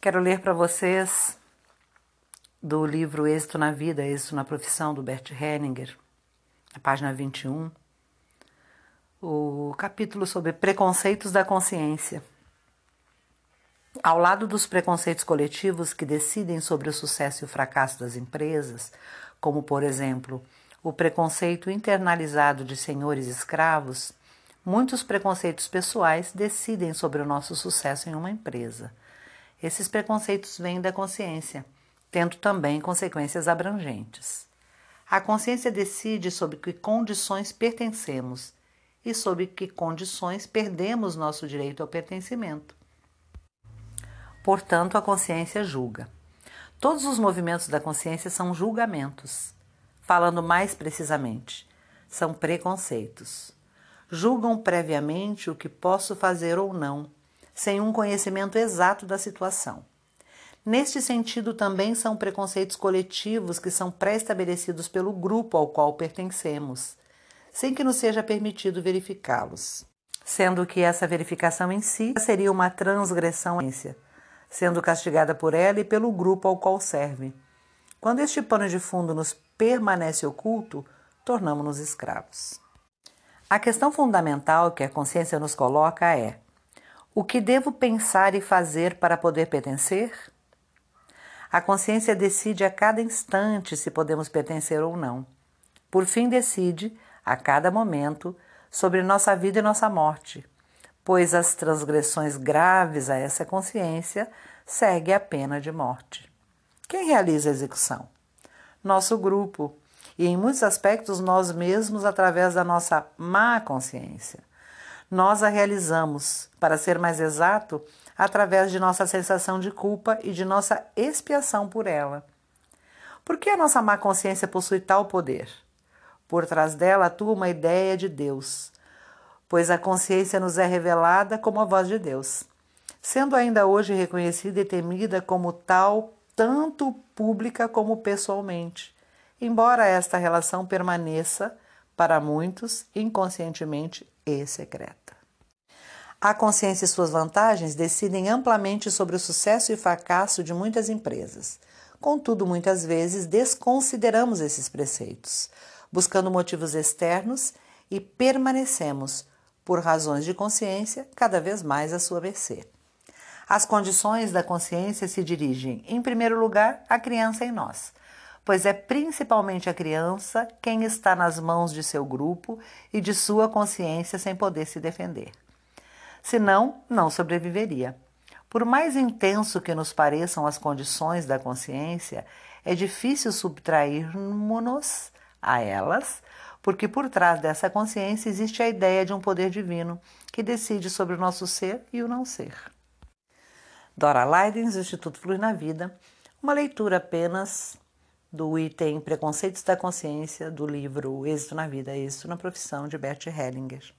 Quero ler para vocês do livro Êxito na Vida, Êxito na Profissão, do Bert Hellinger, a página 21, o capítulo sobre preconceitos da consciência. Ao lado dos preconceitos coletivos que decidem sobre o sucesso e o fracasso das empresas, como, por exemplo, o preconceito internalizado de senhores escravos, muitos preconceitos pessoais decidem sobre o nosso sucesso em uma empresa. Esses preconceitos vêm da consciência, tendo também consequências abrangentes. A consciência decide sobre que condições pertencemos e sob que condições perdemos nosso direito ao pertencimento. Portanto, a consciência julga. Todos os movimentos da consciência são julgamentos. Falando mais precisamente, são preconceitos. Julgam previamente o que posso fazer ou não sem um conhecimento exato da situação. Neste sentido, também são preconceitos coletivos que são pré-estabelecidos pelo grupo ao qual pertencemos, sem que nos seja permitido verificá-los, sendo que essa verificação em si seria uma transgressão, sendo castigada por ela e pelo grupo ao qual serve. Quando este pano de fundo nos permanece oculto, tornamos-nos escravos. A questão fundamental que a consciência nos coloca é: o que devo pensar e fazer para poder pertencer? A consciência decide a cada instante se podemos pertencer ou não. Por fim, decide, a cada momento, sobre nossa vida e nossa morte, pois as transgressões graves a essa consciência segue a pena de morte. Quem realiza a execução? Nosso grupo, e em muitos aspectos nós mesmos através da nossa má consciência. Nós a realizamos, para ser mais exato, através de nossa sensação de culpa e de nossa expiação por ela. Por que a nossa má consciência possui tal poder? Por trás dela atua uma ideia de Deus, pois a consciência nos é revelada como a voz de Deus, sendo ainda hoje reconhecida e temida como tal, tanto pública como pessoalmente, embora esta relação permaneça, para muitos, inconscientemente e secreta. A consciência e suas vantagens decidem amplamente sobre o sucesso e fracasso de muitas empresas. Contudo, muitas vezes desconsideramos esses preceitos, buscando motivos externos e permanecemos, por razões de consciência, cada vez mais à sua mercê. As condições da consciência se dirigem, em primeiro lugar, à criança em nós, pois é principalmente a criança quem está nas mãos de seu grupo e de sua consciência sem poder se defender. Senão, não sobreviveria. Por mais intenso que nos pareçam as condições da consciência, é difícil subtrairmos-nos a elas, porque por trás dessa consciência existe a ideia de um poder divino que decide sobre o nosso ser e o não ser. Dora Leidens, Instituto Flui na Vida, uma leitura apenas do item Preconceitos da Consciência do livro Êxito na Vida, Êxito na Profissão, de Bert Hellinger.